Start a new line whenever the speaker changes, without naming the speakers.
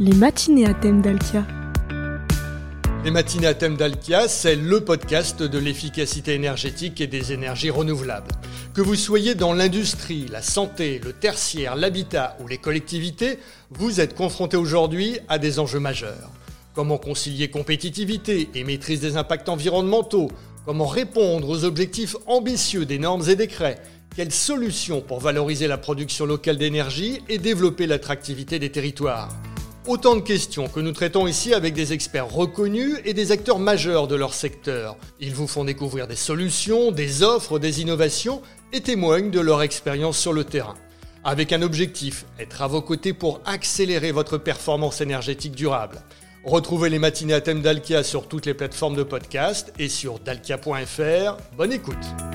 Les matinées à thème d'Alkia.
Les matinées à thème d'Alkia, c'est le podcast de l'efficacité énergétique et des énergies renouvelables. Que vous soyez dans l'industrie, la santé, le tertiaire, l'habitat ou les collectivités, vous êtes confronté aujourd'hui à des enjeux majeurs. Comment concilier compétitivité et maîtrise des impacts environnementaux? Comment répondre aux objectifs ambitieux des normes et décrets? Quelles solutions pour valoriser la production locale d'énergie et développer l'attractivité des territoires? Autant de questions que nous traitons ici avec des experts reconnus et des acteurs majeurs de leur secteur. Ils vous font découvrir des solutions, des offres, des innovations et témoignent de leur expérience sur le terrain. Avec un objectif, être à vos côtés pour accélérer votre performance énergétique durable. Retrouvez les matinées à thème d'Alkia sur toutes les plateformes de podcast et sur dalkia.fr. Bonne écoute